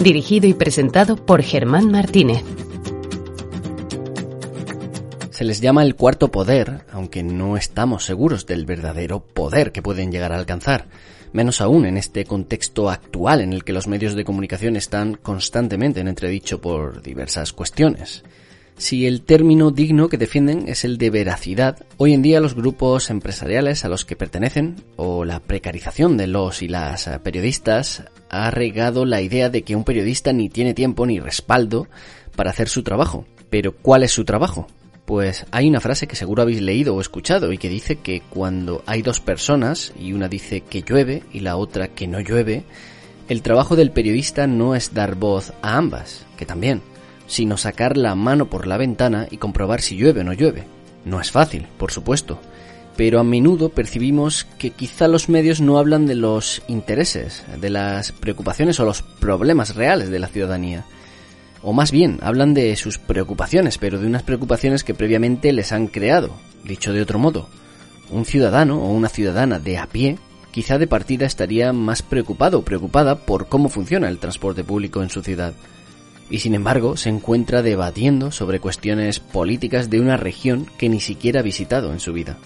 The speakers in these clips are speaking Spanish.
Dirigido y presentado por Germán Martínez. Se les llama el cuarto poder, aunque no estamos seguros del verdadero poder que pueden llegar a alcanzar, menos aún en este contexto actual en el que los medios de comunicación están constantemente en entredicho por diversas cuestiones. Si el término digno que defienden es el de veracidad, hoy en día los grupos empresariales a los que pertenecen o la precarización de los y las periodistas ha regado la idea de que un periodista ni tiene tiempo ni respaldo para hacer su trabajo. Pero ¿cuál es su trabajo? Pues hay una frase que seguro habéis leído o escuchado y que dice que cuando hay dos personas y una dice que llueve y la otra que no llueve, el trabajo del periodista no es dar voz a ambas, que también, sino sacar la mano por la ventana y comprobar si llueve o no llueve. No es fácil, por supuesto, pero a menudo percibimos que quizá los medios no hablan de los intereses, de las preocupaciones o los problemas reales de la ciudadanía. O más bien, hablan de sus preocupaciones, pero de unas preocupaciones que previamente les han creado. Dicho de otro modo, un ciudadano o una ciudadana de a pie quizá de partida estaría más preocupado o preocupada por cómo funciona el transporte público en su ciudad y sin embargo se encuentra debatiendo sobre cuestiones políticas de una región que ni siquiera ha visitado en su vida.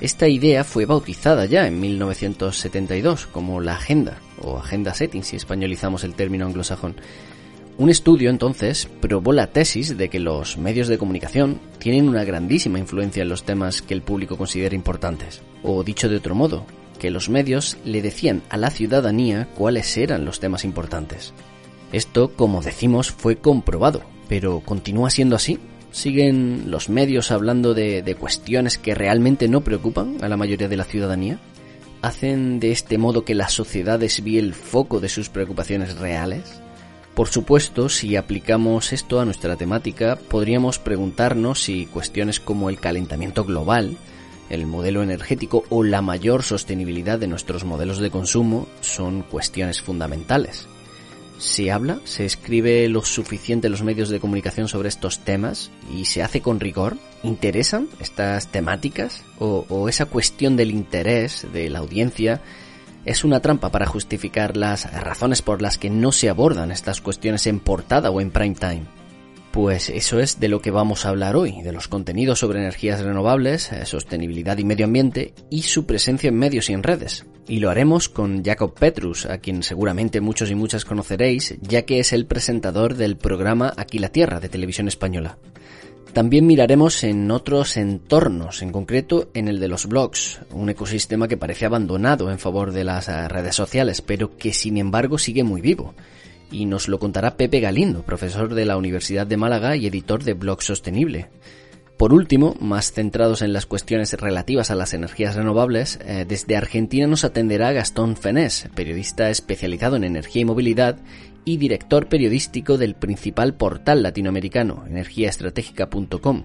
Esta idea fue bautizada ya en 1972 como la Agenda, o Agenda Setting si españolizamos el término anglosajón. Un estudio entonces probó la tesis de que los medios de comunicación tienen una grandísima influencia en los temas que el público considera importantes. O dicho de otro modo, que los medios le decían a la ciudadanía cuáles eran los temas importantes. Esto, como decimos, fue comprobado, pero ¿continúa siendo así? ¿Siguen los medios hablando de, cuestiones que realmente no preocupan a la mayoría de la ciudadanía? ¿Hacen de este modo que la sociedad desvíe el foco de sus preocupaciones reales? Por supuesto, si aplicamos esto a nuestra temática, podríamos preguntarnos si cuestiones como el calentamiento global, el modelo energético o la mayor sostenibilidad de nuestros modelos de consumo son cuestiones fundamentales. ¿Se habla? ¿Se escribe lo suficiente en los medios de comunicación sobre estos temas? ¿Y se hace con rigor? ¿Interesan estas temáticas? ¿O, o esa cuestión del interés de la audiencia es una trampa para justificar las razones por las que no se abordan estas cuestiones en portada o en prime time? Pues eso es de lo que vamos a hablar hoy, de los contenidos sobre energías renovables, sostenibilidad y medio ambiente y su presencia en medios y en redes. Y lo haremos con Jacob Petrus, a quien seguramente muchos y muchas conoceréis, ya que es el presentador del programa Aquí la Tierra de Televisión Española. También miraremos en otros entornos, en concreto en el de los blogs, un ecosistema que parece abandonado en favor de las redes sociales, pero que sin embargo sigue muy vivo y nos lo contará Pepe Galindo, profesor de la Universidad de Málaga y editor de Blog Sostenible. Por último, más centrados en las cuestiones relativas a las energías renovables, eh, desde Argentina nos atenderá Gastón Fenés, periodista especializado en energía y movilidad y director periodístico del principal portal latinoamericano, energiaestratégica.com.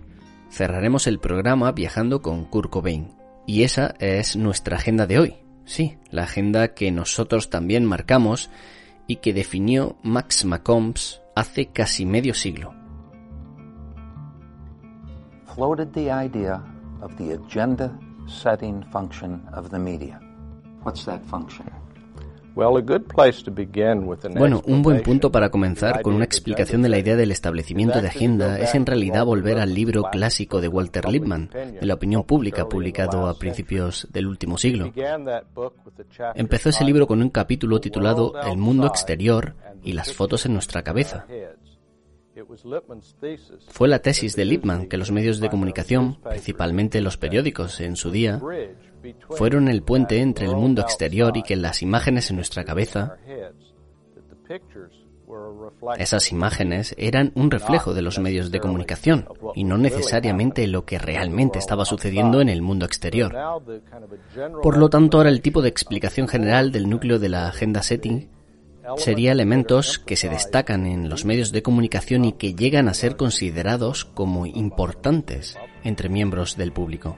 Cerraremos el programa viajando con Kurt Cobain. Y esa es nuestra agenda de hoy. Sí, la agenda que nosotros también marcamos y que definió Max McCombs hace casi medio siglo. Floated the idea of the agenda setting function of the media. What's that function? Bueno, un buen punto para comenzar con una explicación de la idea del establecimiento de agenda es en realidad volver al libro clásico de Walter Lippmann, de la opinión pública, publicado a principios del último siglo. Empezó ese libro con un capítulo titulado El mundo exterior y las fotos en nuestra cabeza. Fue la tesis de Lippmann que los medios de comunicación, principalmente los periódicos en su día, fueron el puente entre el mundo exterior y que las imágenes en nuestra cabeza, esas imágenes eran un reflejo de los medios de comunicación y no necesariamente lo que realmente estaba sucediendo en el mundo exterior. Por lo tanto, ahora el tipo de explicación general del núcleo de la agenda setting sería elementos que se destacan en los medios de comunicación y que llegan a ser considerados como importantes entre miembros del público.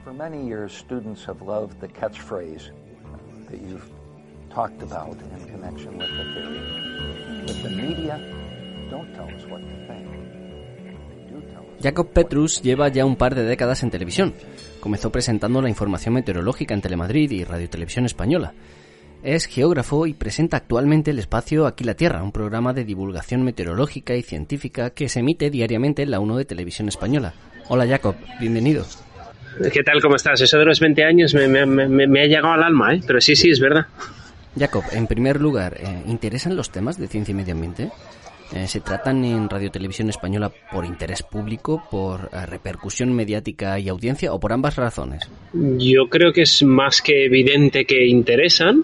Jacob Petrus lleva ya un par de décadas en televisión. Comenzó presentando la información meteorológica en Telemadrid y Radio Televisión Española. Es geógrafo y presenta actualmente el espacio Aquí la Tierra, un programa de divulgación meteorológica y científica que se emite diariamente en la 1 de Televisión Española. Hola Jacob, bienvenido. ¿Qué tal? ¿Cómo estás? Eso de los 20 años me, ha llegado al alma, ¿eh? Pero sí, sí, es verdad. Jacob, en primer lugar, eh, ¿interesan los temas de ciencia y medio ambiente? Eh, ¿Se tratan en Radio Televisión Española por interés público, por eh, repercusión mediática y audiencia o por ambas razones? Yo creo que es más que evidente que interesan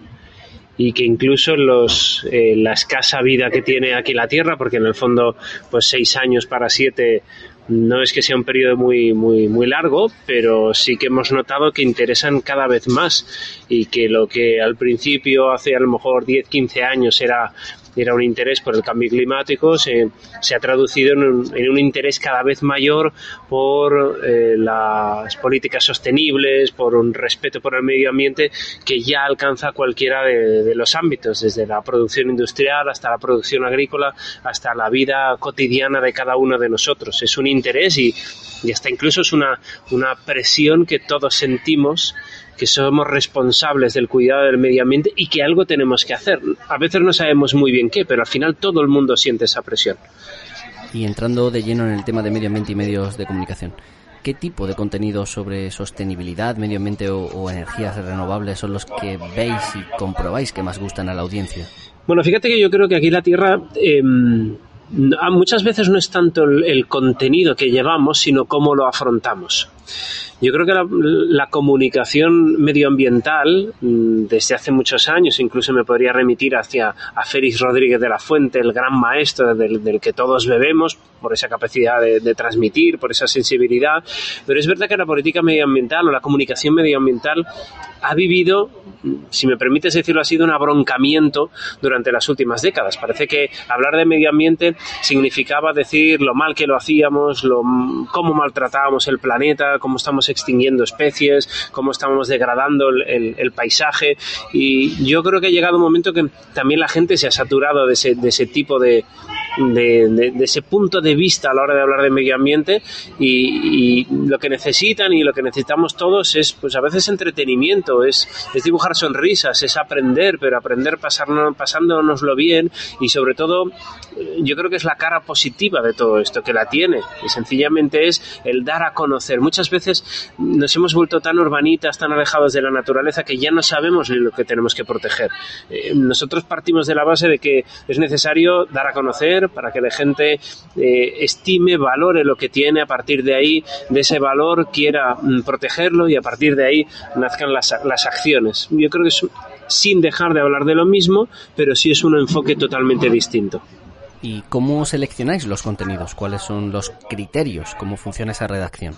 y que incluso los, eh, la escasa vida que tiene aquí la Tierra, porque en el fondo pues seis años para siete no es que sea un periodo muy, muy, muy largo, pero sí que hemos notado que interesan cada vez más y que lo que al principio, hace a lo mejor 10, 15 años, era era un interés por el cambio climático, se, ha traducido en un, interés cada vez mayor por eh, las políticas sostenibles, por un respeto por el medio ambiente que ya alcanza cualquiera de, los ámbitos, desde la producción industrial hasta la producción agrícola, hasta la vida cotidiana de cada uno de nosotros. Es un interés y, y hasta incluso es una, una presión que todos sentimos que somos responsables del cuidado del medio ambiente y que algo tenemos que hacer. A veces no sabemos muy bien qué, pero al final todo el mundo siente esa presión. Y entrando de lleno en el tema de medio ambiente y medios de comunicación, ¿qué tipo de contenidos sobre sostenibilidad, medio ambiente o, energías renovables son los que veis y comprobáis que más gustan a la audiencia? Bueno, fíjate que yo creo que aquí la Tierra em, muchas veces no es tanto el contenido que llevamos, sino cómo lo afrontamos. Yo creo que la, comunicación medioambiental mm, desde hace muchos años, incluso me podría remitir hacia a Félix Rodríguez de la Fuente, el gran maestro del, que todos bebemos, por esa capacidad de, transmitir, por esa sensibilidad. Pero es verdad que la política medioambiental o la comunicación medioambiental ha vivido, si me permites decirlo así, un abroncamiento durante las últimas décadas. Parece que hablar de medio ambiente significaba decir lo mal que lo hacíamos, lo, cómo maltratábamos el planeta, cómo estamos extinguiendo especies, cómo estamos degradando el, paisaje. Y yo creo que ha llegado un momento que también la gente se ha saturado de ese, tipo de, de, ese punto de vista a la hora de hablar de medio ambiente y, lo que necesitan y lo que necesitamos todos es pues a veces entretenimiento, es, es dibujar sonrisas, es aprender, pero aprender pasarnos, pasándonoslo bien y sobre todo yo creo que es la cara positiva de todo esto, que la tiene y sencillamente es el dar a conocer. Muchas veces nos hemos vuelto tan urbanitas, tan alejados de la naturaleza que ya no sabemos ni lo que tenemos que proteger. Eh, nosotros partimos de la base de que es necesario dar a conocer, para que la gente eh, estime, valore lo que tiene, a partir de ahí, de ese valor, quiera mm, protegerlo y a partir de ahí nazcan las, las acciones. Yo creo que es sin dejar de hablar de lo mismo, pero sí es un enfoque totalmente distinto. ¿Y cómo seleccionáis los contenidos? ¿Cuáles son los criterios? ¿Cómo funciona esa redacción?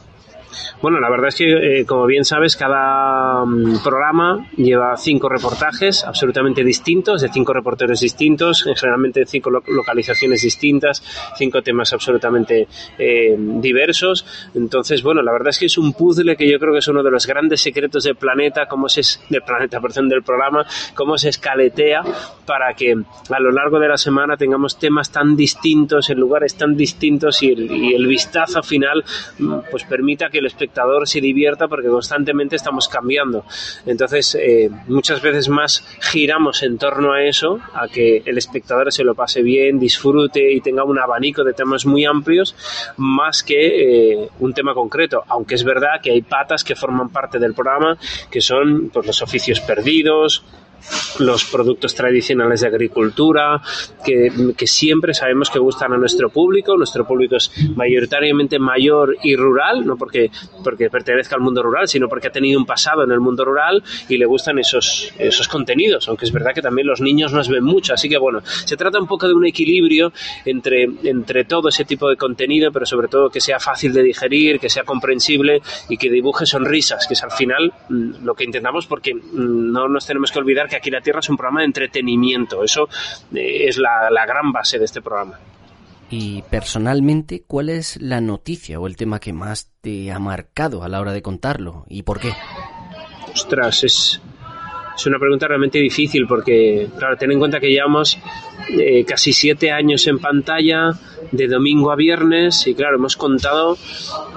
Bueno, la verdad es que, eh, como bien sabes, cada mm, programa lleva cinco reportajes absolutamente distintos, de cinco reporteros distintos, generalmente cinco localizaciones distintas, cinco temas absolutamente eh, diversos. Entonces, bueno, la verdad es que es un puzzle que yo creo que es uno de los grandes secretos del planeta, cómo se, del planeta, perdón, del programa, cómo se escaletea para que a lo largo de la semana tengamos temas tan distintos, en lugares tan distintos y el, y el vistazo final mm, pues permita que el espectador se divierta porque constantemente estamos cambiando. Entonces, eh, muchas veces más giramos en torno a eso, a que el espectador se lo pase bien, disfrute y tenga un abanico de temas muy amplios, más que eh, un tema concreto. Aunque es verdad que hay patas que forman parte del programa, que son pues, los oficios perdidos, los productos tradicionales de agricultura, que, siempre sabemos que gustan a nuestro público. Nuestro público es mayoritariamente mayor y rural, no porque, porque pertenezca al mundo rural, sino porque ha tenido un pasado en el mundo rural y le gustan esos, esos contenidos, aunque es verdad que también los niños nos ven mucho. Así que bueno, se trata un poco de un equilibrio entre, entre todo ese tipo de contenido, pero sobre todo que sea fácil de digerir, que sea comprensible y que dibuje sonrisas, que es al final mm, lo que intentamos porque mm, no nos tenemos que olvidar que aquí la Tierra es un programa de entretenimiento. Eso eh, es la, la gran base de este programa. Y personalmente, ¿cuál es la noticia o el tema que más te ha marcado a la hora de contarlo y por qué? Ostras, es, es una pregunta realmente difícil porque, claro, ten en cuenta que llevamos eh, casi siete años en pantalla, de domingo a viernes, y claro, hemos contado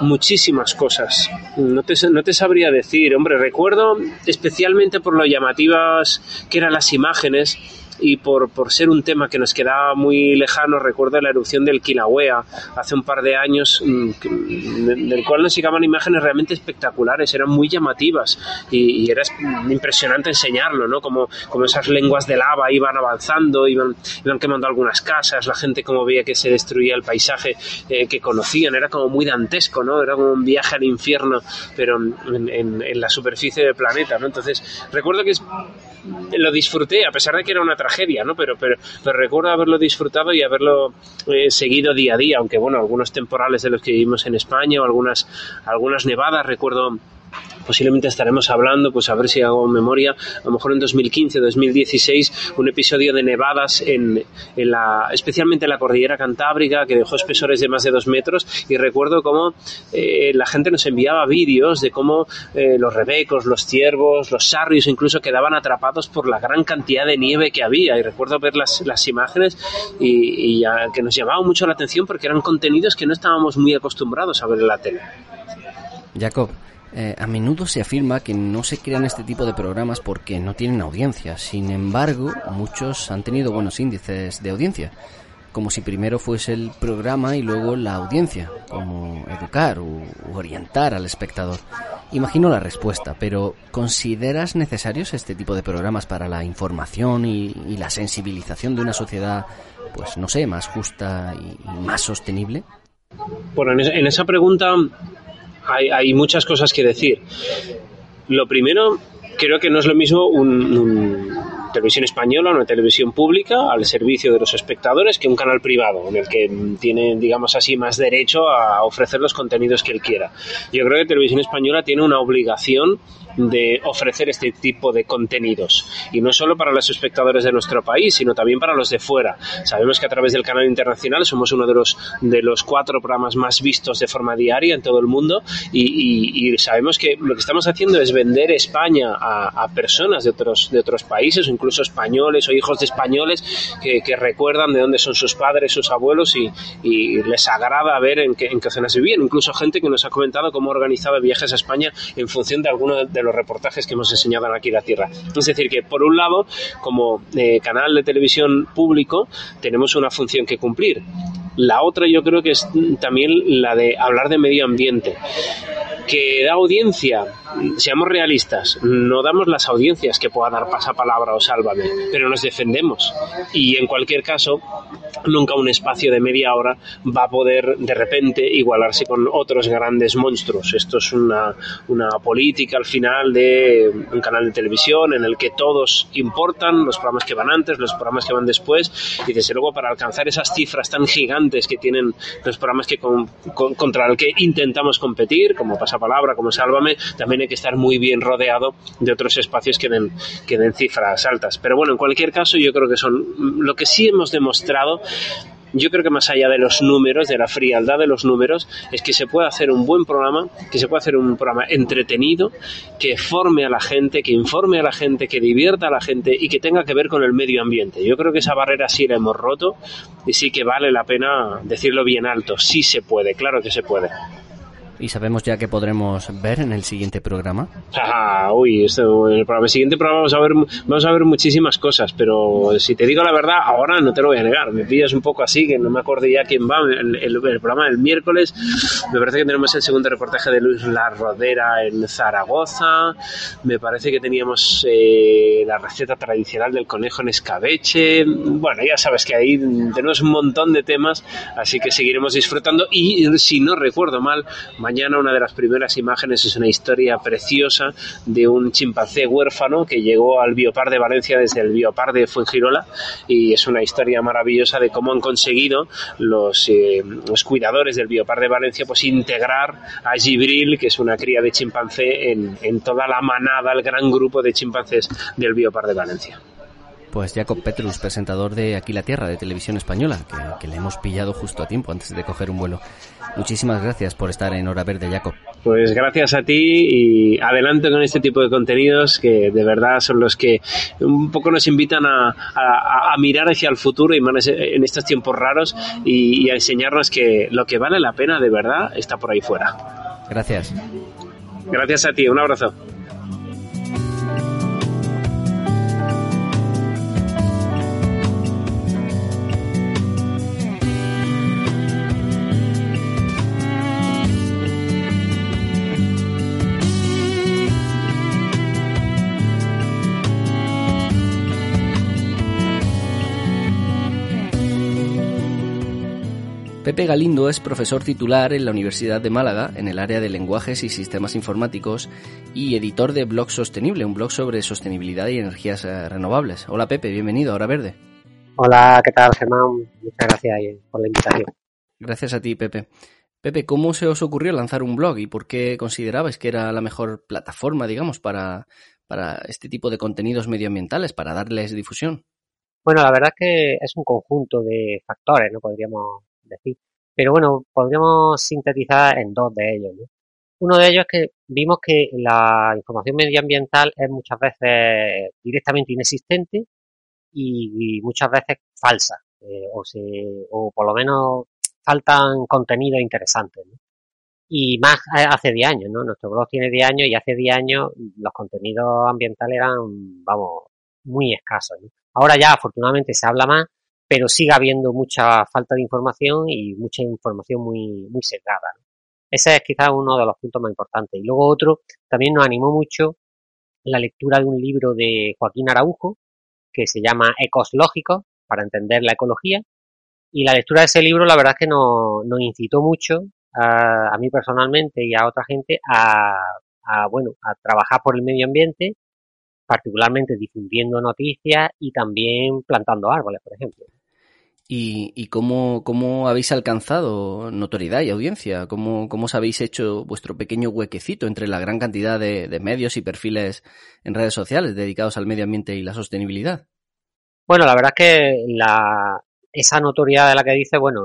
muchísimas cosas. No te, no te sabría decir, hombre, recuerdo especialmente por lo llamativas que eran las imágenes y por, por ser un tema que nos quedaba muy lejano, recuerdo la erupción del Kilauea hace un par de años, mm, del cual nos llegaban imágenes realmente espectaculares, eran muy llamativas y, era impresionante enseñarlo, ¿no? Como, como esas lenguas de lava iban avanzando, iban, iban quemando algunas casas, la gente como veía que se destruía el paisaje eh, que conocían, era como muy dantesco, ¿no? Era como un viaje al infierno, pero en, en, en la superficie del planeta, ¿no? Entonces, recuerdo que lo disfruté, a pesar de que era una tragedia, ¿no? Pero, pero, pero recuerdo haberlo disfrutado y haberlo eh, seguido día a día, aunque bueno, algunos temporales de los que vivimos en España o algunas, algunas nevadas, recuerdo posiblemente estaremos hablando, pues a ver si hago memoria, a lo mejor en 2015, 2016, un episodio de nevadas en, en la, especialmente en la cordillera cantábrica que dejó espesores de más de dos metros. Y recuerdo cómo eh, la gente nos enviaba vídeos de cómo eh, los rebecos, los ciervos, los sarrios incluso quedaban atrapados por la gran cantidad de nieve que había. Y recuerdo ver las, las imágenes y, y que nos llamaban mucho la atención porque eran contenidos que no estábamos muy acostumbrados a ver en la tele. Jacob, eh, a menudo se afirma que no se crean este tipo de programas porque no tienen audiencia. Sin embargo, muchos han tenido buenos índices de audiencia, como si primero fuese el programa y luego la audiencia, como educar u, orientar al espectador. Imagino la respuesta, pero ¿consideras necesarios este tipo de programas para la información y, la sensibilización de una sociedad, pues no sé, más justa y, y más sostenible? Bueno, en esa pregunta hay, hay, muchas cosas que decir. Lo primero, creo que no es lo mismo un, televisión española, una televisión pública al servicio de los espectadores que un canal privado en el que tiene, digamos así, más derecho a ofrecer los contenidos que él quiera. Yo creo que televisión española tiene una obligación de ofrecer este tipo de contenidos. Y no solo para los espectadores de nuestro país sino también para los de fuera. Sabemos que a través del canal internacional somos uno de los de los cuatro programas más vistos de forma diaria en todo el mundo. Y, y, sabemos que lo que estamos haciendo es vender España a, a, personas de otros de otros países incluso españoles o hijos de españoles que, que recuerdan de dónde son sus padres sus abuelos y, y les agrada ver en qué, en qué zonas incluso gente que nos ha comentado cómo organizaba viajes a España en función de alguno de los reportajes que hemos enseñado en Aquí la Tierra. Es decir, que por un lado, como eh, canal de televisión público, tenemos una función que cumplir. La otra yo creo que es también la de hablar de medio ambiente. Que da audiencia, seamos realistas, no damos las audiencias que pueda dar pasapalabra o sálvame, pero nos defendemos. Y en cualquier caso, nunca un espacio de media hora va a poder de repente igualarse con otros grandes monstruos. Esto es una, una política al final de un canal de televisión en el que todos importan, los programas que van antes, los programas que van después, y desde luego para alcanzar esas cifras tan gigantes que tienen los programas que con, con, contra el que intentamos competir, como Pasapalabra, como Sálvame, también hay que estar muy bien rodeado de otros espacios que den, que den cifras altas. Pero bueno, en cualquier caso, yo creo que son lo que sí hemos demostrado yo creo que más allá de los números, de la frialdad de los números, es que se puede hacer un buen programa, que se puede hacer un programa entretenido, que forme a la gente, que informe a la gente, que divierta a la gente y que tenga que ver con el medio ambiente. Yo creo que esa barrera sí la hemos roto y sí que vale la pena decirlo bien alto. Sí se puede, claro que se puede. ¿Y sabemos ya que podremos ver en el siguiente programa? Ah, uy, esto, en el, siguiente programa vamos a, ver, vamos a ver muchísimas cosas, pero si te digo la verdad, ahora no te lo voy a negar. Me pillas un poco así, que no me acuerdo ya quién va. El, el, el programa del miércoles, me parece que tenemos el segundo reportaje de Luis La Rodera en Zaragoza. Me parece que teníamos eh, la receta tradicional del conejo en escabeche. Bueno, ya sabes que ahí tenemos un montón de temas, así que seguiremos disfrutando. Y si no recuerdo mal, mañana mañana una de las primeras imágenes es una historia preciosa de un chimpancé huérfano que llegó al Biopar de Valencia desde el Biopar de Fuengirola y es una historia maravillosa de cómo han conseguido los, eh, cuidadores del Biopar de Valencia pues integrar a Gibril, que es una cría de chimpancé, en, en toda la manada, el gran grupo de chimpancés del Biopar de Valencia. Pues Jacob Petrus, presentador de Aquí la Tierra, de Televisión Española, que, que, le hemos pillado justo a tiempo antes de coger un vuelo. Muchísimas gracias por estar en Hora Verde, Jacob. Pues gracias a ti y adelante con este tipo de contenidos que de verdad son los que un poco nos invitan a, a, a mirar hacia el futuro y más en estos tiempos raros y, y a enseñarnos que lo que vale la pena de verdad está por ahí fuera. Gracias. Gracias a ti, un abrazo. Pepe Galindo es profesor titular en la Universidad de Málaga en el área de lenguajes y sistemas informáticos y editor de Blog Sostenible, un blog sobre sostenibilidad y energías renovables. Hola Pepe, bienvenido a Hora Verde. Hola, ¿qué tal Germán? Muchas gracias por la invitación. Gracias a ti, Pepe. Pepe, ¿cómo se os ocurrió lanzar un blog y por qué considerabais que era la mejor plataforma, digamos, para, para este tipo de contenidos medioambientales, para darles difusión? Bueno, la verdad es que es un conjunto de factores, ¿no? Podríamos Pero bueno, podríamos sintetizar en dos de ellos. ¿no? Uno de ellos es que vimos que la información medioambiental es muchas veces directamente inexistente y, muchas veces falsa, eh, o, se, o por lo menos faltan contenidos interesantes. Y más hace 10 años, ¿no? Nuestro blog tiene 10 años y hace 10 años los contenidos ambientales eran, vamos, muy escasos. Ahora ya afortunadamente se habla más pero sigue habiendo mucha falta de información y mucha información muy, muy sesgada. ¿no? Ese es quizás uno de los puntos más importantes. Y luego otro, también nos animó mucho la lectura de un libro de Joaquín Araujo, que se llama Ecos Lógicos, para entender la ecología. Y la lectura de ese libro, la verdad es que nos, nos incitó mucho, a, mí personalmente y a otra gente, a, a, bueno, a trabajar por el medio ambiente, particularmente difundiendo noticias y también plantando árboles, por ejemplo. ¿Y, cómo, cómo, habéis alcanzado notoriedad y audiencia? ¿Cómo, ¿Cómo, os habéis hecho vuestro pequeño huequecito entre la gran cantidad de, de, medios y perfiles en redes sociales dedicados al medio ambiente y la sostenibilidad? Bueno, la verdad es que la, esa notoriedad de la que dice, bueno,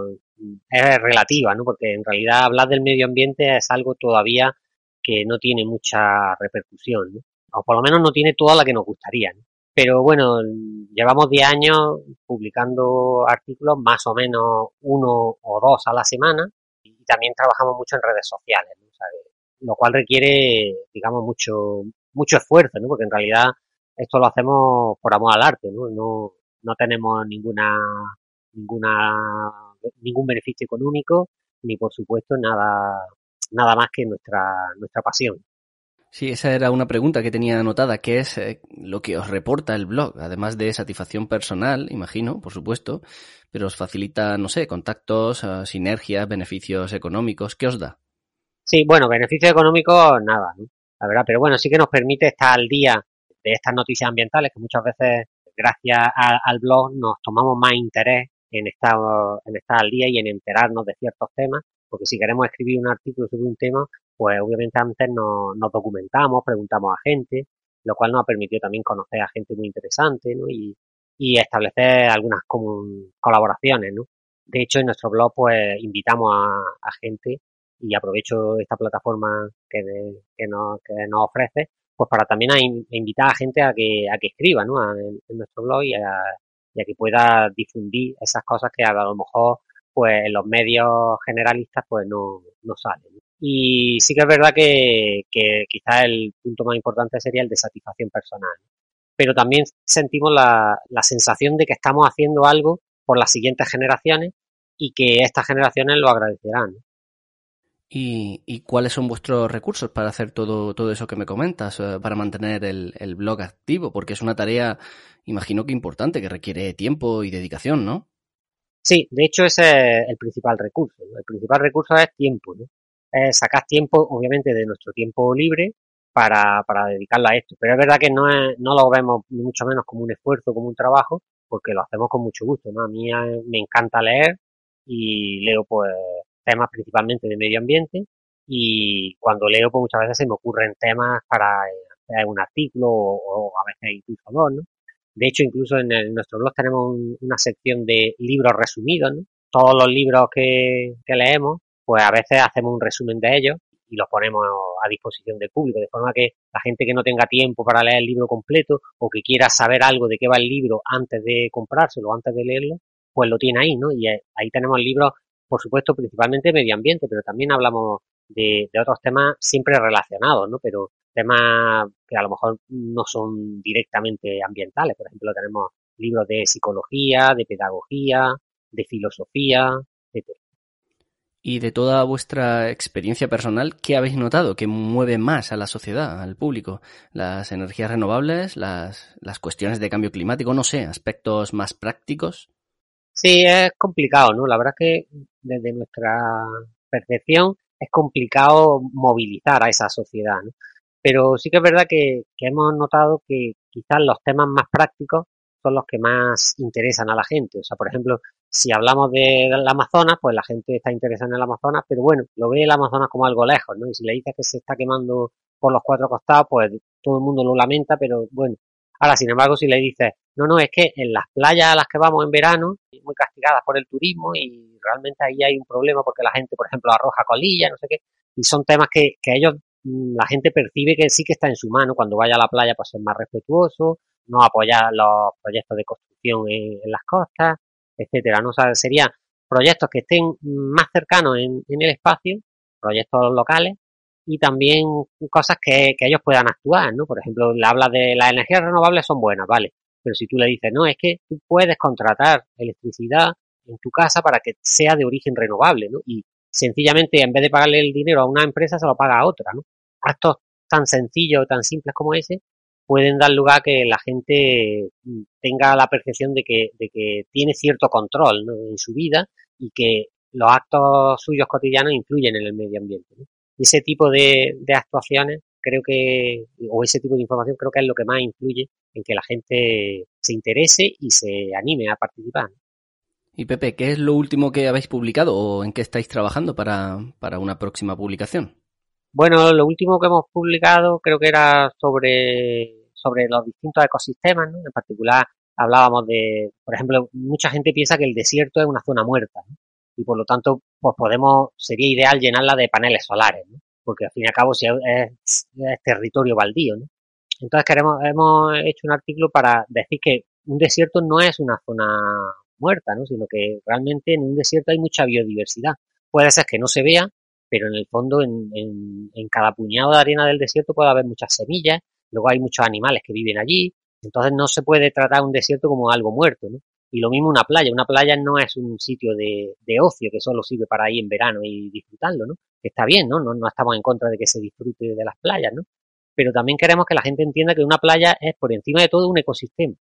es relativa, ¿no? Porque en realidad hablar del medio ambiente es algo todavía que no tiene mucha repercusión, ¿no? O por lo menos no tiene toda la que nos gustaría, ¿no? Pero bueno, llevamos 10 años publicando artículos más o menos uno o dos a la semana y también trabajamos mucho en redes sociales, lo cual requiere, digamos, mucho, mucho esfuerzo, ¿no? porque en realidad esto lo hacemos por amor al arte, ¿no? No, no tenemos ninguna, ninguna, ningún beneficio económico ni por supuesto nada, nada más que nuestra, nuestra pasión. Sí, esa era una pregunta que tenía anotada, ¿qué es eh, lo que os reporta el blog? Además de satisfacción personal, imagino, por supuesto, pero os facilita, no sé, contactos, uh, sinergias, beneficios económicos, ¿qué os da? Sí, bueno, beneficios económicos nada, ¿no? La verdad, pero bueno, sí que nos permite estar al día de estas noticias ambientales que muchas veces, gracias al blog, nos tomamos más interés en estar, en estar al día y en enterarnos de ciertos temas, porque si queremos escribir un artículo sobre un tema, pues obviamente antes nos, nos documentamos, preguntamos a gente, lo cual nos ha permitido también conocer a gente muy interesante, ¿no? Y, y establecer algunas colaboraciones, ¿no? De hecho, en nuestro blog, pues, invitamos a, a gente y aprovecho esta plataforma que, que, nos, que nos ofrece, pues para también a, invitar a gente a que, a que escriba, ¿no? En, nuestro blog y a, y a que pueda difundir esas cosas que a lo mejor, pues, en los medios generalistas, pues, no, no salen. ¿no? Y sí que es verdad que, que quizás el punto más importante sería el de satisfacción personal. Pero también sentimos la, la sensación de que estamos haciendo algo por las siguientes generaciones y que estas generaciones lo agradecerán. ¿Y, ¿Y, cuáles son vuestros recursos para hacer todo, todo eso que me comentas, eh, para mantener el, el, blog activo? Porque es una tarea, imagino que importante, que requiere tiempo y dedicación, ¿no? Sí, de hecho ese es el principal recurso. El principal recurso es tiempo. ¿no? Es sacar tiempo, obviamente, de nuestro tiempo libre para, para dedicarlo a esto. Pero es verdad que no, es, no lo vemos ni mucho menos como un esfuerzo, como un trabajo, porque lo hacemos con mucho gusto, ¿no? A mí eh, me encanta leer y leo pues temas principalmente de medio ambiente y cuando leo pues muchas veces se me ocurren temas para hacer un artículo o, a veces incluso dos, ¿no? De hecho, incluso en, nuestro blog tenemos una sección de libros resumidos, ¿no? Todos los libros que leemos, pues a veces hacemos un resumen de ellos y los ponemos a disposición del público, de forma que la gente que no tenga tiempo para leer el libro completo o que quiera saber algo de qué va el libro antes de comprárselo, antes de leerlo, pues lo tiene ahí, ¿no? Y ahí tenemos libros, por supuesto, principalmente medio ambiente, pero también hablamos de, de otros temas siempre relacionados, ¿no? Pero temas que a lo mejor no son directamente ambientales. Por ejemplo, tenemos libros de psicología, de pedagogía, de filosofía, etc. Y de toda vuestra experiencia personal, ¿qué habéis notado que mueve más a la sociedad, al público? ¿Las energías renovables, las, las cuestiones de cambio climático, no sé, aspectos más prácticos? Sí, es complicado, ¿no? La verdad es que desde nuestra percepción es complicado movilizar a esa sociedad, ¿no? Pero sí que es verdad que, que hemos notado que quizás los temas más prácticos son los que más interesan a la gente. O sea, por ejemplo, si hablamos de la Amazonas, pues la gente está interesada en el Amazonas, pero bueno, lo ve el Amazonas como algo lejos, ¿no? Y si le dices que se está quemando por los cuatro costados, pues todo el mundo lo lamenta, pero bueno. Ahora, sin embargo, si le dices, no, no, es que en las playas a las que vamos en verano, muy castigadas por el turismo y realmente ahí hay un problema porque la gente, por ejemplo, arroja colillas, no sé qué, y son temas que, que ellos, mm, la gente percibe que sí que está en su mano, cuando vaya a la playa pues es más respetuoso, no apoyar los proyectos de construcción en, las costas, etcétera. ¿no? O serían proyectos que estén más cercanos en, el espacio, proyectos locales, y también cosas que, ellos puedan actuar, ¿no? Por ejemplo, le habla de las energías renovables son buenas, vale, pero si tú le dices, no, es que tú puedes contratar electricidad en tu casa para que sea de origen renovable, ¿no? Y sencillamente, en vez de pagarle el dinero a una empresa, se lo paga a otra, ¿no? Actos tan sencillos, tan simples como ese, pueden dar lugar a que la gente tenga la percepción de que, tiene cierto control en su vida y que los actos suyos cotidianos influyen en el medio ambiente. Y ese tipo de, actuaciones creo que, o ese tipo de información creo que es lo que más influye en que la gente se interese y se anime a participar. Y Pepe, ¿qué es lo último que habéis publicado o en qué estáis trabajando para una próxima publicación? Bueno, lo último que hemos publicado creo que era sobre sobre los distintos ecosistemas, ¿no? En particular hablábamos de, por ejemplo, mucha gente piensa que el desierto es una zona muerta, ¿no? Y por lo tanto, pues podemos, sería ideal llenarla de paneles solares, ¿no? Porque al fin y al cabo si es, territorio baldío, ¿no? Entonces queremos, hemos hecho un artículo para decir que un desierto no es una zona muerta, ¿no? Sino que realmente en un desierto hay mucha biodiversidad. Puede ser que no se vea, pero en el fondo, en, en, cada puñado de arena del desierto puede haber muchas semillas, luego hay muchos animales que viven allí, entonces no se puede tratar un desierto como algo muerto, ¿no? Y lo mismo una playa, una playa no es un sitio de, de ocio que solo sirve para ir en verano y disfrutarlo, ¿no? Que está bien, ¿no? ¿no? No estamos en contra de que se disfrute de las playas, ¿no? Pero también queremos que la gente entienda que una playa es por encima de todo un ecosistema.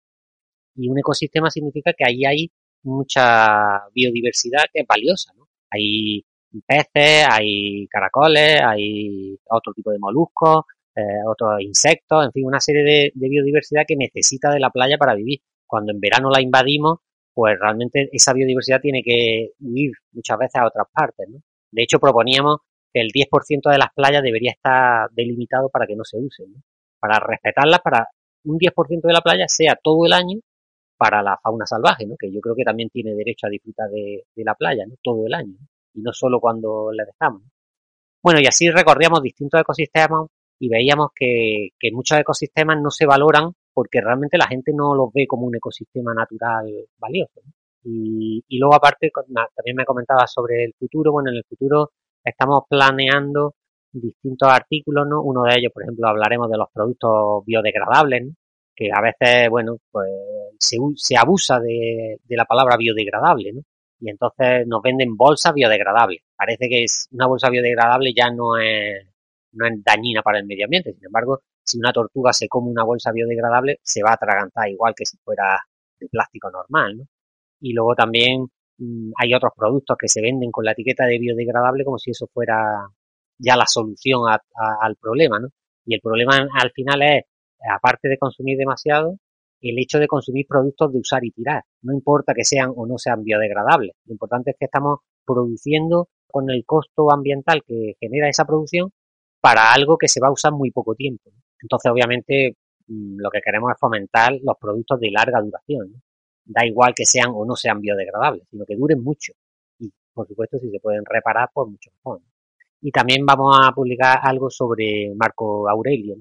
Y un ecosistema significa que ahí hay mucha biodiversidad que es valiosa, ¿no? Hay peces, hay caracoles, hay otro tipo de moluscos, eh, otros insectos, en fin, una serie de, biodiversidad que necesita de la playa para vivir. Cuando en verano la invadimos, pues realmente esa biodiversidad tiene que huir muchas veces a otras partes. ¿no? De hecho, proponíamos que el 10% de las playas debería estar delimitado para que no se usen, ¿no? para respetarlas, para un 10% de la playa sea todo el año para la fauna salvaje, ¿no? que yo creo que también tiene derecho a disfrutar de, la playa ¿no? todo el año, y no solo cuando le dejamos. Bueno, y así recorríamos distintos ecosistemas y veíamos que, que muchos ecosistemas no se valoran porque realmente la gente no los ve como un ecosistema natural valioso. Y, y luego aparte también me comentaba sobre el futuro. Bueno, en el futuro estamos planeando distintos artículos, ¿no? Uno de ellos, por ejemplo, hablaremos de los productos biodegradables, que a veces, bueno, pues se, se abusa de, de, la palabra biodegradable, ¿no? Y entonces nos venden bolsas biodegradables. Parece que es una bolsa biodegradable ya no es no es dañina para el medio ambiente. Sin embargo, si una tortuga se come una bolsa biodegradable, se va a atragantar igual que si fuera de plástico normal, ¿no? Y luego también mm, hay otros productos que se venden con la etiqueta de biodegradable como si eso fuera ya la solución al problema, ¿no? Y el problema al final es, aparte de consumir demasiado, el hecho de consumir productos de usar y tirar. No importa que sean o no sean biodegradables. Lo importante es que estamos produciendo con el costo ambiental que genera esa producción para algo que se va a usar muy poco tiempo. Entonces, obviamente, mm, lo que queremos es fomentar los productos de larga duración. Da igual que sean o no sean biodegradables, sino que duren mucho. Y, por supuesto, si se pueden reparar, pues mucho mejor. Y también vamos a publicar algo sobre Marco Aurelio.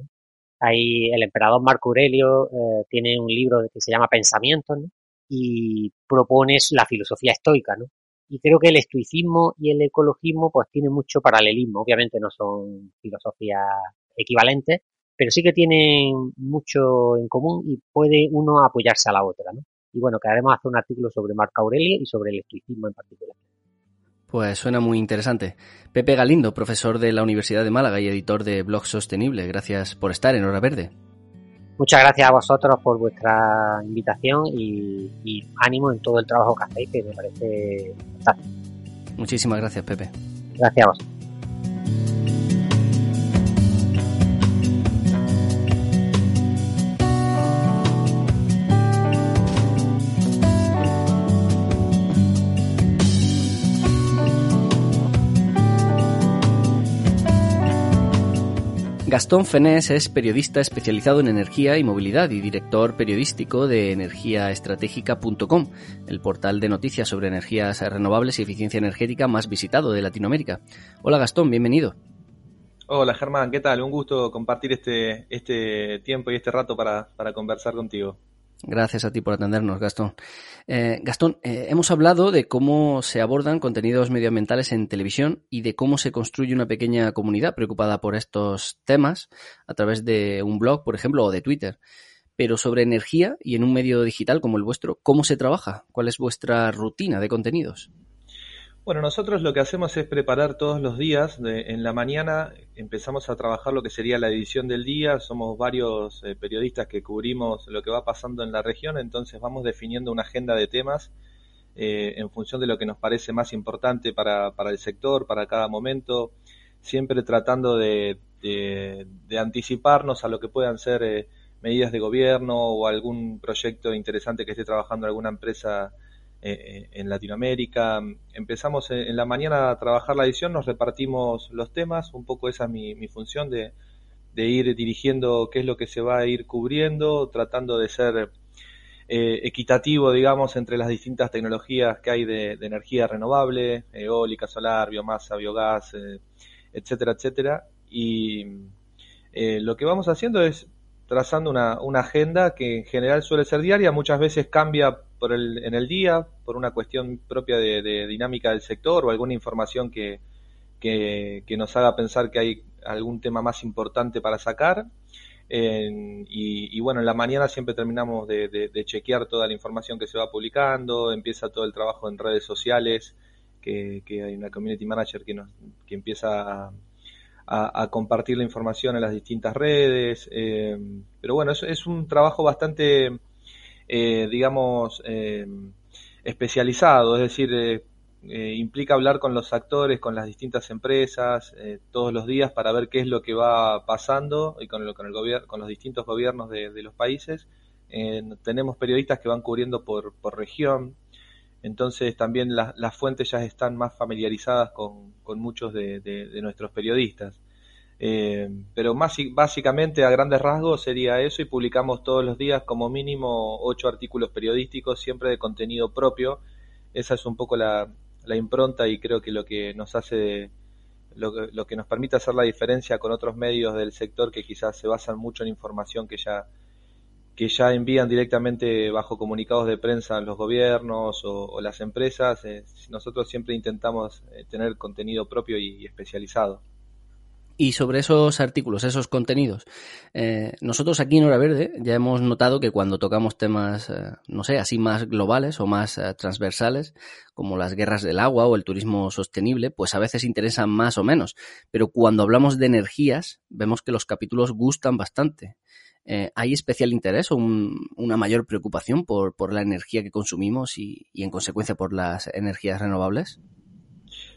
Ahí el emperador Marco Aurelio eh, tiene un libro que se llama Pensamientos y propone la filosofía estoica. ¿no? Y creo que el estoicismo y el ecologismo pues tienen mucho paralelismo. Obviamente no son filosofías equivalentes, pero sí que tienen mucho en común y puede uno apoyarse a la otra. ¿no? Y bueno, queremos hacer un artículo sobre Marco Aurelio y sobre el estoicismo en particular. Pues suena muy interesante. Pepe Galindo, profesor de la Universidad de Málaga y editor de Blog Sostenible, gracias por estar en Hora Verde. Muchas gracias a vosotros por vuestra invitación y, y ánimo en todo el trabajo que hacéis, que me parece fantástico. Muchísimas gracias, Pepe. Gracias a vosotros. Gastón Fenés es periodista especializado en energía y movilidad y director periodístico de energiaestratégica.com, el portal de noticias sobre energías renovables y eficiencia energética más visitado de Latinoamérica. Hola Gastón, bienvenido. Hola Germán, ¿qué tal? Un gusto compartir este, este tiempo y este rato para, para conversar contigo. Gracias a ti por atendernos, Gastón. Eh, Gastón, eh, hemos hablado de cómo se abordan contenidos medioambientales en televisión y de cómo se construye una pequeña comunidad preocupada por estos temas a través de un blog, por ejemplo, o de Twitter. Pero sobre energía y en un medio digital como el vuestro, ¿cómo se trabaja? ¿Cuál es vuestra rutina de contenidos? Bueno, nosotros lo que hacemos es preparar todos los días. en la mañana empezamos a trabajar lo que sería la edición del día. Somos varios eh, periodistas que cubrimos lo que va pasando en la región, entonces vamos definiendo una agenda de temas eh, en función de lo que nos parece más importante para, para el sector, para cada momento, siempre tratando de, de, anticiparnos a lo que puedan ser eh, medidas de gobierno o algún proyecto interesante que esté trabajando alguna empresa eh, en Latinoamérica. Empezamos en la mañana a trabajar la edición, nos repartimos los temas, un poco esa es mi, función de, ir dirigiendo qué es lo que se va a ir cubriendo, tratando de ser eh, equitativo, digamos, entre las distintas tecnologías que hay de, energía renovable, eólica, solar, biomasa, biogás, eh, etcétera, etcétera. Y lo que vamos haciendo es trazando una, una, agenda que en general suele ser diaria, muchas veces cambia por el, en el día por una cuestión propia de, dinámica del sector o alguna información que, que, nos haga pensar que hay algún tema más importante para sacar. y, bueno, en la mañana siempre terminamos de, chequear toda la información que se va publicando, empieza todo el trabajo en redes sociales, que, que hay una community manager que, nos, que empieza a a, compartir la información en las distintas redes. Eh, pero bueno, es, un trabajo bastante, eh, digamos, eh, especializado, es decir, implica hablar con los actores, con las distintas empresas, todos los días para ver qué es lo que va pasando y con, el, con, el con los distintos gobiernos de, los países. tenemos periodistas que van cubriendo por, por región, entonces también las fuentes ya están más familiarizadas con, muchos de, nuestros periodistas. Eh, pero más, básicamente a grandes rasgos sería eso y publicamos todos los días como mínimo ocho artículos periodísticos, siempre de contenido propio. Esa es un poco la, impronta y creo que lo que nos hace, lo, lo que nos permite hacer la diferencia con otros medios del sector que quizás se basan mucho en información que ya que ya envían directamente bajo comunicados de prensa los gobiernos o, las empresas. Eh, nosotros siempre intentamos eh, tener contenido propio y, especializado. Y sobre esos artículos, esos contenidos, eh, nosotros aquí en Hora Verde ya hemos notado que cuando tocamos temas, no sé, así más globales o más transversales, como las guerras del agua o el turismo sostenible, pues a veces interesan más o menos. Pero cuando hablamos de energías, vemos que los capítulos gustan bastante. Eh, ¿hay especial interés o una mayor preocupación por, la energía que consumimos y, en consecuencia por las energías renovables?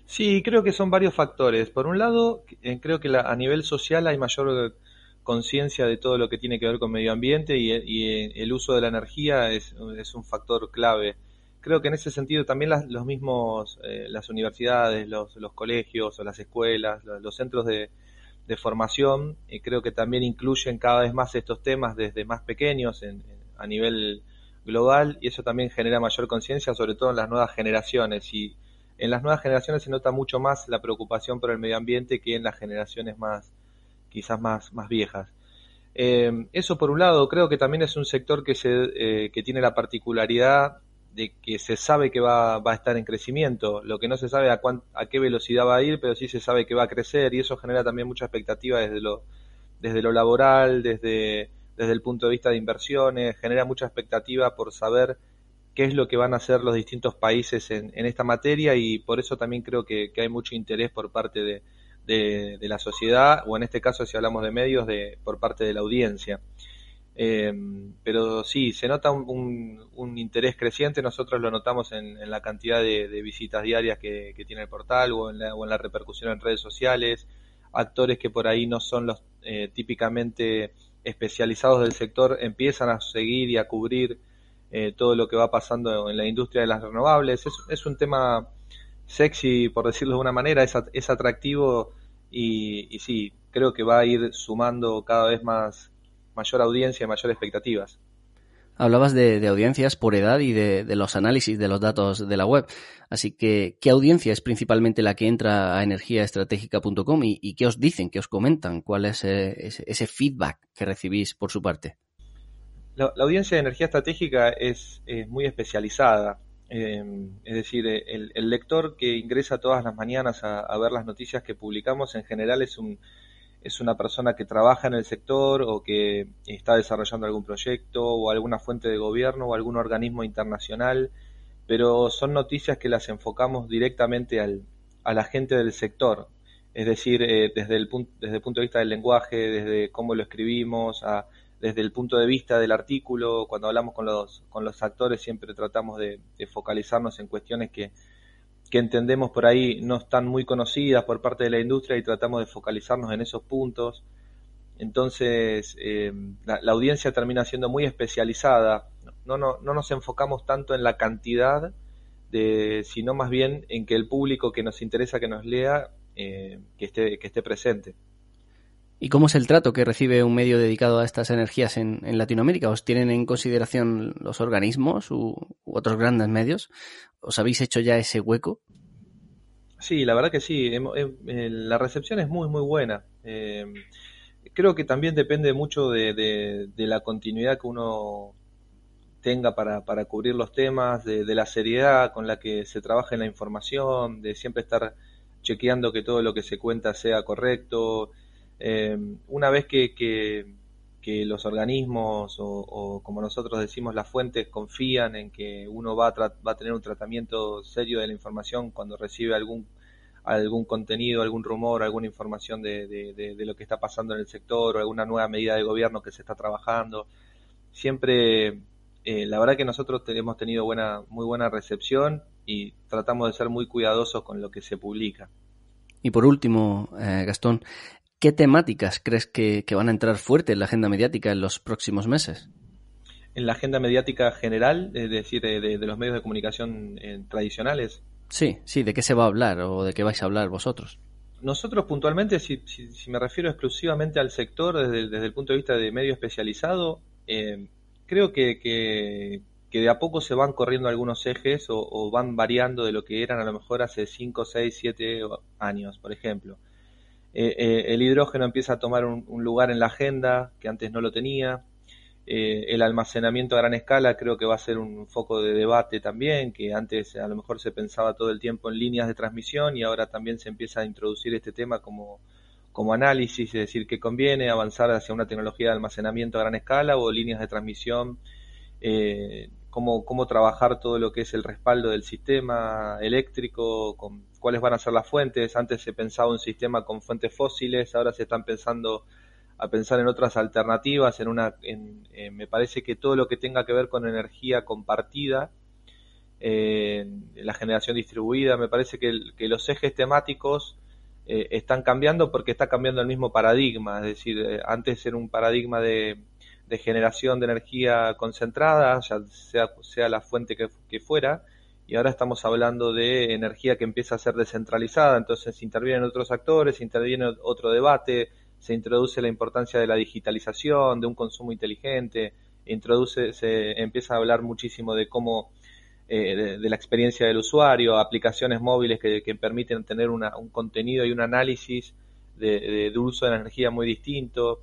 Sí, creo que son varios factores. Por un lado, eh, creo que a nivel social hay mayor conciencia de todo lo que tiene que ver con medio ambiente y, eh, el uso de la energía es, un factor clave. Creo que en ese sentido también los mismos, las universidades, los, colegios o las escuelas, los, centros de, formación, creo que también incluyen cada vez más estos temas desde más pequeños a nivel global y eso también genera mayor conciencia, sobre todo en las nuevas generaciones. Y en las nuevas generaciones se nota mucho más la preocupación por el medio ambiente que en las generaciones más, quizás más, más viejas. Eh, eso por un lado, creo que también es un sector que, se, eh, que tiene la particularidad de que se sabe que va, va a estar en crecimiento, lo que no se sabe a, a qué velocidad va a ir, pero sí se sabe que va a crecer y eso genera también mucha expectativa desde lo, desde lo laboral, desde, desde el punto de vista de inversiones, genera mucha expectativa por saber qué es lo que van a hacer los distintos países en, esta materia y por eso también creo que, hay mucho interés por parte de, la sociedad o en este caso si hablamos de medios de, por parte de la audiencia. Eh, pero sí, se nota un, interés creciente, nosotros lo notamos en, la cantidad de, visitas diarias que, tiene el portal o en, la, repercusión en redes sociales, actores que por ahí no son los eh, típicamente especializados del sector empiezan a seguir y a cubrir eh, todo lo que va pasando en la industria de las renovables. Es, un tema sexy, por decirlo de una manera, es, es atractivo y, sí, creo que va a ir sumando cada vez más mayor audiencia y mayor expectativas. Hablabas de, audiencias por edad y de, los análisis de los datos de la web. Así que, ¿qué audiencia es principalmente la que entra a energiaestratégica.com y, y, qué os dicen, qué os comentan? ¿Cuál es eh, ese feedback que recibís por su parte? La, audiencia de energía estratégica es, muy especializada. Eh, es decir, el, lector que ingresa todas las mañanas a, ver las noticias que publicamos en general es, un, es una persona que trabaja en el sector o que está desarrollando algún proyecto o alguna fuente de gobierno o algún organismo internacional, pero son noticias que las enfocamos directamente al, a la gente del sector. Es decir, eh, desde, el, desde el punto de vista del lenguaje, desde cómo lo escribimos, a desde el punto de vista del artículo, cuando hablamos con los, con los actores siempre tratamos de, focalizarnos en cuestiones que, entendemos por ahí no están muy conocidas por parte de la industria y tratamos de focalizarnos en esos puntos. Entonces, eh, la, audiencia termina siendo muy especializada. No, no, no nos enfocamos tanto en la cantidad, de, sino más bien en que el público que nos interesa que nos lea, eh, que, esté, que esté presente. ¿Y cómo es el trato que recibe un medio dedicado a estas energías en, Latinoamérica? ¿Os tienen en consideración los organismos u, otros grandes medios? ¿Os habéis hecho ya ese hueco? Sí, la verdad que sí. Eh, la recepción es muy, muy buena. Eh, creo que también depende mucho de, la continuidad que uno tenga para, cubrir los temas, de, la seriedad con la que se trabaja en la información, de siempre estar chequeando que todo lo que se cuenta sea correcto. Eh, una vez que, que, los organismos o, como nosotros decimos las fuentes confían en que uno va a, va a tener un tratamiento serio de la información cuando recibe algún algún contenido, algún rumor, alguna información de, de, lo que está pasando en el sector o alguna nueva medida de gobierno que se está trabajando. Siempre, eh, la verdad que nosotros hemos tenido buena, muy buena recepción y tratamos de ser muy cuidadosos con lo que se publica. Y por último, eh, Gastón, ¿Qué temáticas crees que, van a entrar fuerte en la agenda mediática en los próximos meses? En la agenda mediática general, es decir, de, los medios de comunicación eh, tradicionales. Sí, sí, ¿de qué se va a hablar o de qué vais a hablar vosotros? Nosotros puntualmente, si, me refiero exclusivamente al sector desde, el punto de vista de medio especializado, eh, creo que, que, de a poco se van corriendo algunos ejes o, van variando de lo que eran a lo mejor hace 5, 6, 7 años, por ejemplo. Eh, eh, el hidrógeno empieza a tomar un, lugar en la agenda que antes no lo tenía. Eh, el almacenamiento a gran escala creo que va a ser un foco de debate también, que antes a lo mejor se pensaba todo el tiempo en líneas de transmisión y ahora también se empieza a introducir este tema como, como análisis, es decir, que conviene avanzar hacia una tecnología de almacenamiento a gran escala o líneas de transmisión, cómo, cómo trabajar todo lo que es el respaldo del sistema eléctrico, con cuáles van a ser las fuentes. Antes se pensaba un sistema con fuentes fósiles, ahora se están pensando a pensar en otras alternativas, en una, en, me parece que todo lo que tenga que ver con energía compartida la generación distribuida. Me parece que, los ejes temáticos están cambiando porque está cambiando el mismo paradigma. Es decir, antes era un paradigma de, generación de energía concentrada, ya sea, sea la fuente que fuera, y ahora estamos hablando de energía que empieza a ser descentralizada, entonces intervienen otros actores, interviene otro debate, se introduce la importancia de la digitalización, de un consumo inteligente, introduce, se empieza a hablar muchísimo de cómo eh, de, la experiencia del usuario, aplicaciones móviles que, permiten tener un contenido y un análisis de, de, uso de energía muy distinto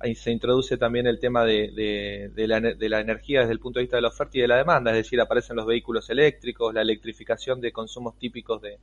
ahí se introduce también el tema de, de, la, de, la, energía desde el punto de vista de la oferta y de la demanda, es decir, aparecen los vehículos eléctricos, la electrificación de consumos típicos de,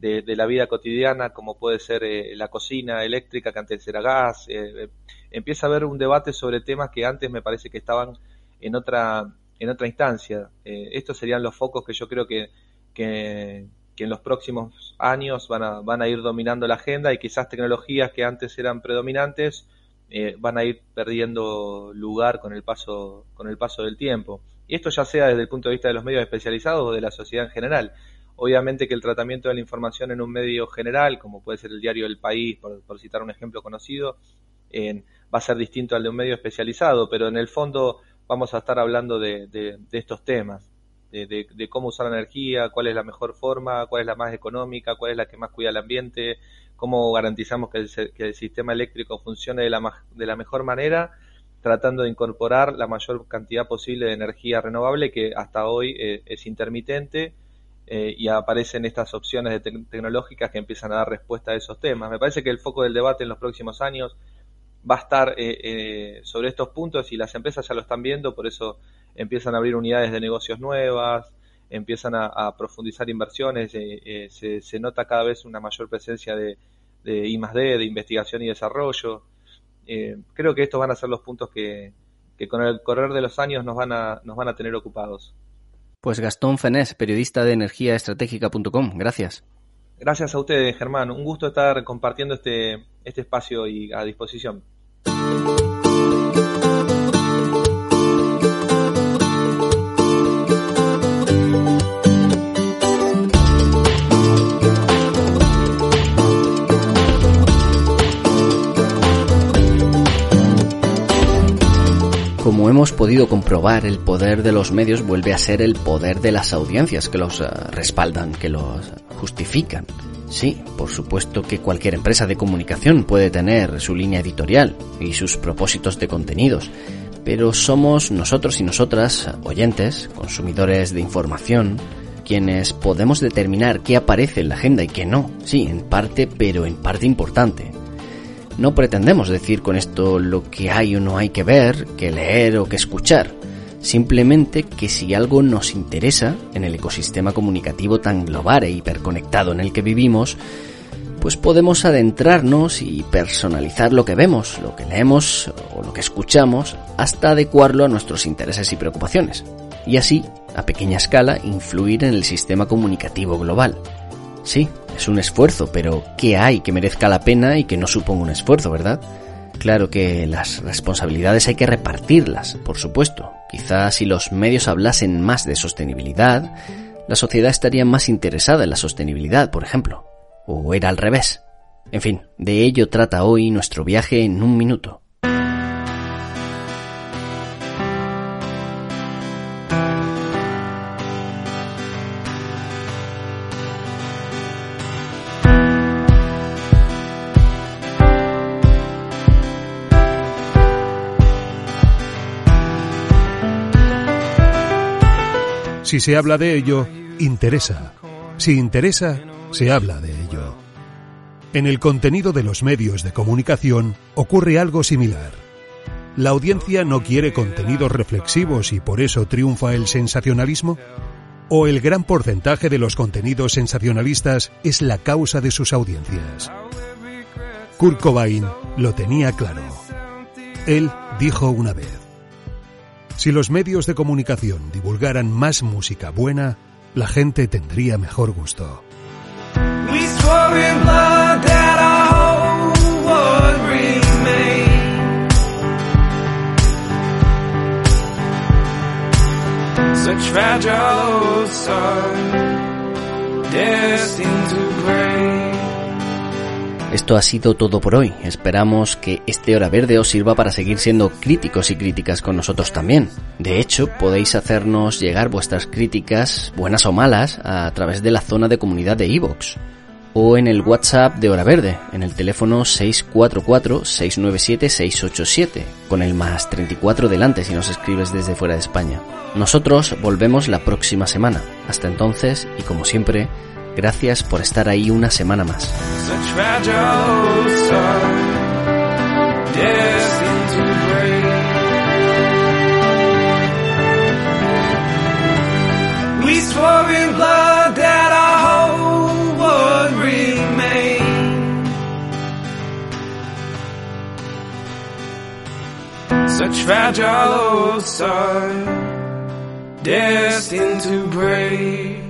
la vida cotidiana, como puede ser eh, la cocina eléctrica, que antes era gas. Eh, eh, empieza a haber un debate sobre temas que antes me parece que estaban en otra, en otra instancia. estos serían los focos que yo creo que, que, que en los próximos años van a, van a ir dominando la agenda y quizás tecnologías que antes eran predominantes eh, van a ir perdiendo lugar con el paso con el paso del tiempo. Y esto ya sea desde el punto de vista de los medios especializados o de la sociedad en general. Obviamente que el tratamiento de la información en un medio general como puede ser el diario El País por, citar un ejemplo conocido va a ser distinto al de un medio especializado pero en el fondo vamos a estar hablando de, estos temas de, de, cómo usar energía, cuál es la mejor forma, cuál es la más económica, cuál es la que más cuida el ambiente, cómo garantizamos que el, sistema eléctrico funcione de la, de la mejor manera, tratando de incorporar la mayor cantidad posible de energía renovable que hasta hoy eh, es intermitente eh, y aparecen estas opciones tecnológicas que empiezan a dar respuesta a esos temas. Me parece que el foco del debate en los próximos años va a estar eh, sobre estos puntos y las empresas ya lo están viendo, por eso empiezan a abrir unidades de negocios nuevas, empiezan a, profundizar inversiones, eh, eh, se, nota cada vez una mayor presencia de, de I D, de investigación y desarrollo. Eh, creo que estos van a ser los puntos que, con el correr de los años nos van a, nos van a tener ocupados. Pues Gastón Fenés, periodista de energiaestratégica.com, gracias. Gracias a ustedes, Germán. Un gusto estar compartiendo este, este espacio y a disposición. Como hemos podido comprobar, el poder de los medios vuelve a ser el poder de las audiencias que los eh, respaldan, que los justifican. Sí, por supuesto que cualquier empresa de comunicación puede tener su línea editorial y sus propósitos de contenidos, pero somos nosotros y nosotras, oyentes, consumidores de información, quienes podemos determinar qué aparece en la agenda y qué no. Sí, en parte, pero en parte importante. No pretendemos decir con esto lo que hay o no hay que ver, que leer o que escuchar. Simplemente que si algo nos interesa en el ecosistema comunicativo tan global e hiperconectado en el que vivimos, pues podemos adentrarnos y personalizar lo que vemos, lo que leemos o lo que escuchamos hasta adecuarlo a nuestros intereses y preocupaciones. Y así, a pequeña escala, influir en el sistema comunicativo global. Sí, es un esfuerzo, pero ¿qué hay que merezca la pena y que no suponga un esfuerzo, verdad? Claro que las responsabilidades hay que repartirlas, por supuesto. Quizás si los medios hablasen más de sostenibilidad, la sociedad estaría más interesada en la sostenibilidad, por ejemplo. O era al revés. En fin, de ello trata hoy nuestro viaje en un minuto. Si se habla de ello, interesa. Si interesa, se habla de ello. En el contenido de los medios de comunicación ocurre algo similar. ¿La audiencia no quiere contenidos reflexivos y por eso triunfa el sensacionalismo? ¿O el gran porcentaje de los contenidos sensacionalistas es la causa de sus audiencias? Kurt Cobain lo tenía claro. Él dijo una vez, si los medios de comunicación divulgaran más música buena, la gente tendría mejor gusto. fragile to break. Esto ha sido todo por hoy. Esperamos que este hora verde os sirva para seguir siendo críticos y críticas con nosotros también. De hecho, podéis hacernos llegar vuestras críticas, buenas o malas, a través de la zona de comunidad de iVoox o en el WhatsApp de Hora Verde, en el teléfono 644-697-687, con el más 34 delante si nos escribes desde fuera de España. Nosotros volvemos la próxima semana. Hasta entonces, y como siempre, gracias por estar ahí una semana más. such destined to break.